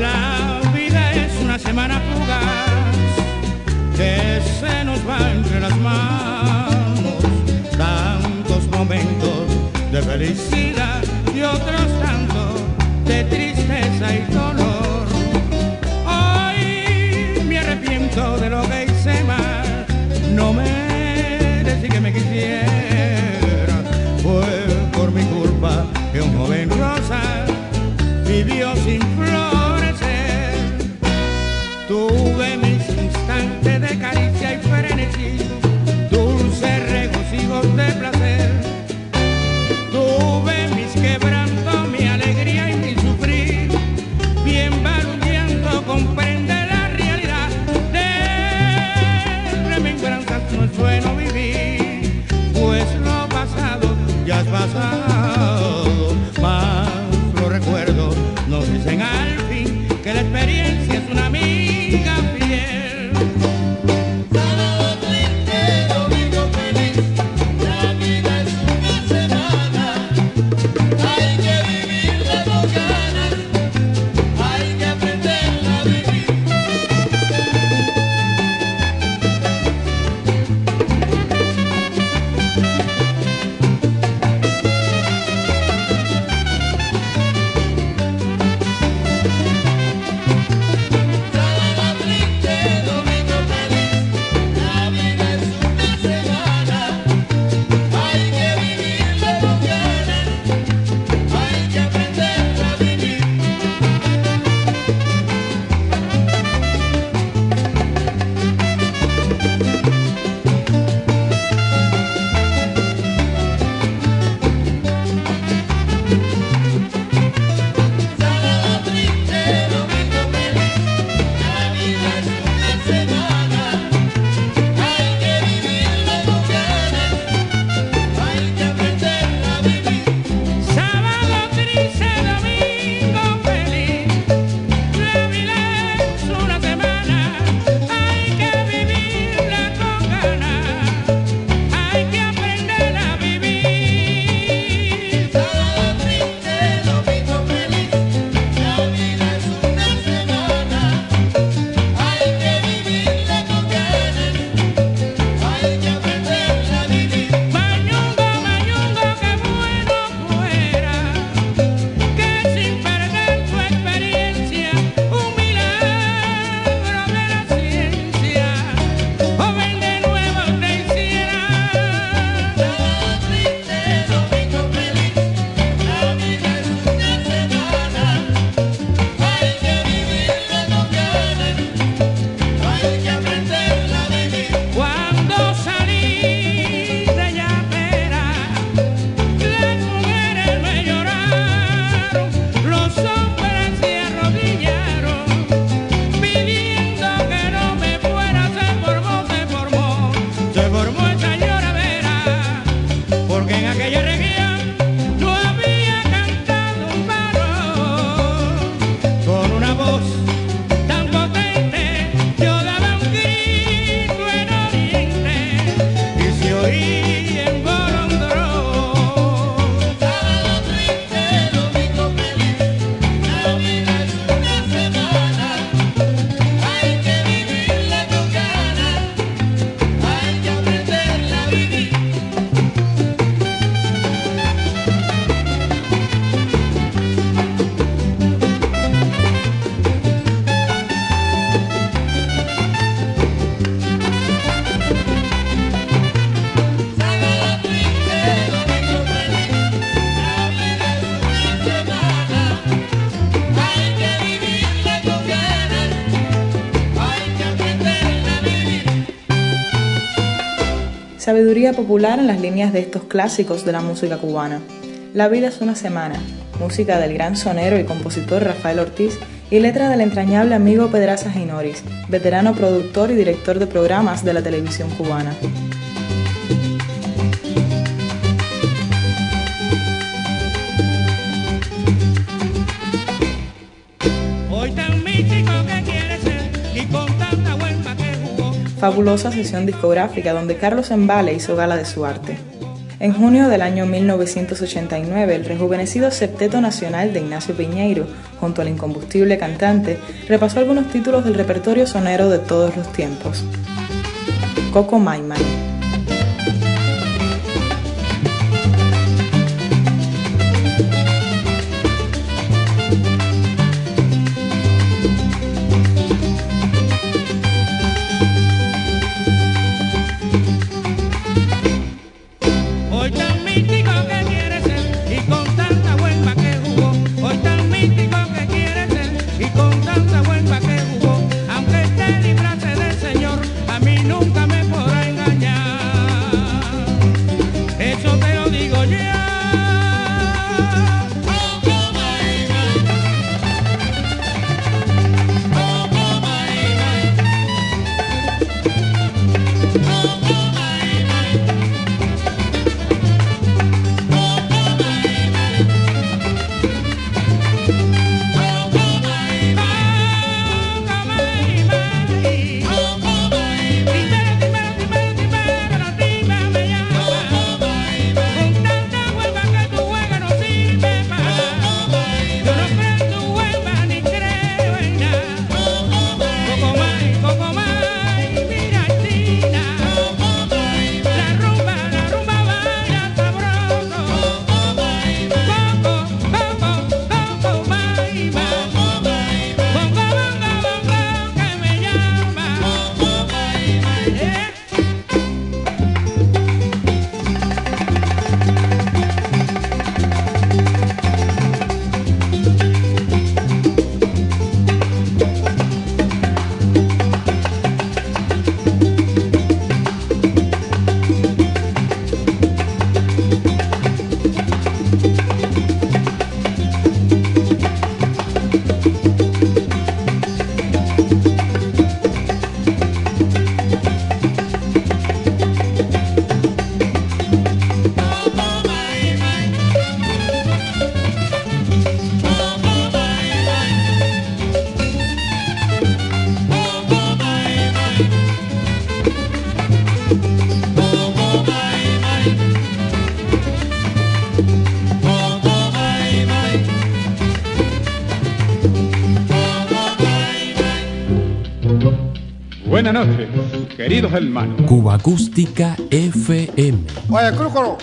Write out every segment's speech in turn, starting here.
La vida es una semana fugaz que se nos va entre las manos. Tantos momentos de felicidad y otros tantos de tristeza y dolor. fuga en sabiduría popular en las líneas de estos clásicos de la música cubana. La vida es una semana, música del gran sonero y compositor Rafael Ortiz y letra del entrañable amigo Pedraza Ginoris, veterano productor y director de programas de la televisión cubana. Fabulosa sesión discográfica donde Carlos Embale hizo gala de su arte. En junio del año 1989, el rejuvenecido Septeto Nacional de Ignacio Piñeiro, junto al incombustible cantante, repasó algunos títulos del repertorio sonero de todos los tiempos. Coco Maimai. Buenas noches, queridos hermanos. Cuba Acústica FM. Oye, Crúcolo,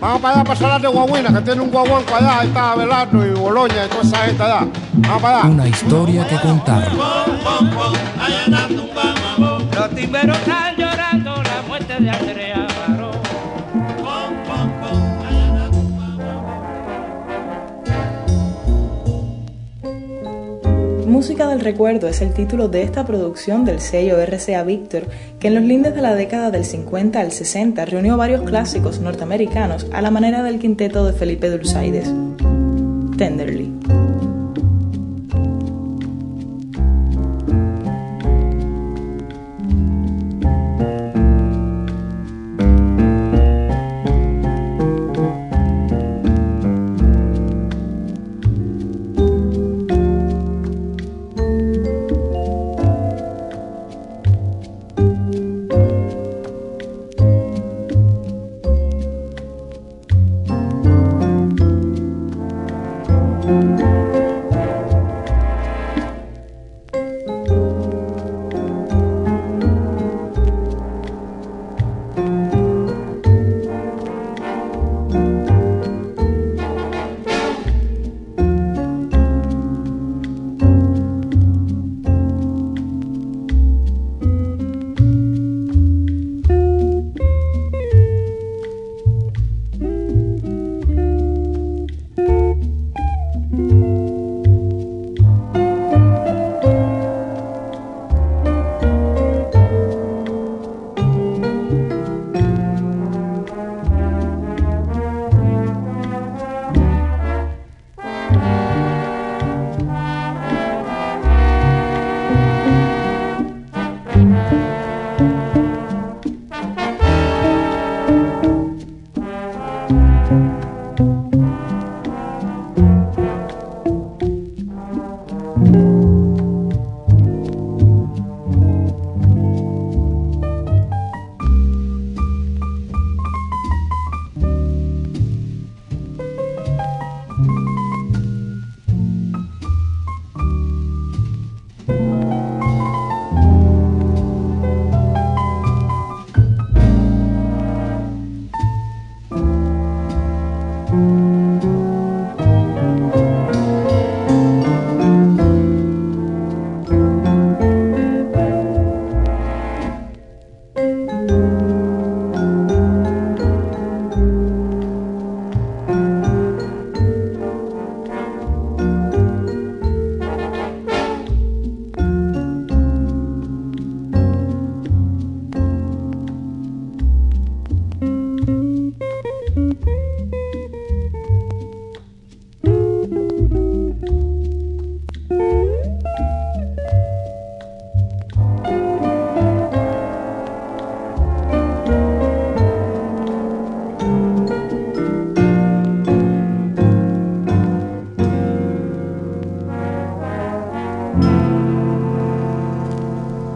vamos para allá para Salar de Guaguina, que tiene un guaguanco allá, ahí está Abelardo y Boloña y toda esa gente allá. Vamos para allá. Una historia que contar. Los timberos están llorando la muerte de Andrea Música del Recuerdo es el título de esta producción del sello RCA Victor, que en los lindes de la década del 50 al 60 reunió varios clásicos norteamericanos a la manera del quinteto de Felipe Dulzaides. Tenderly.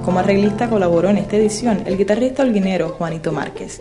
Como arreglista colaboró en esta edición el guitarrista holguinero Juanito Márquez.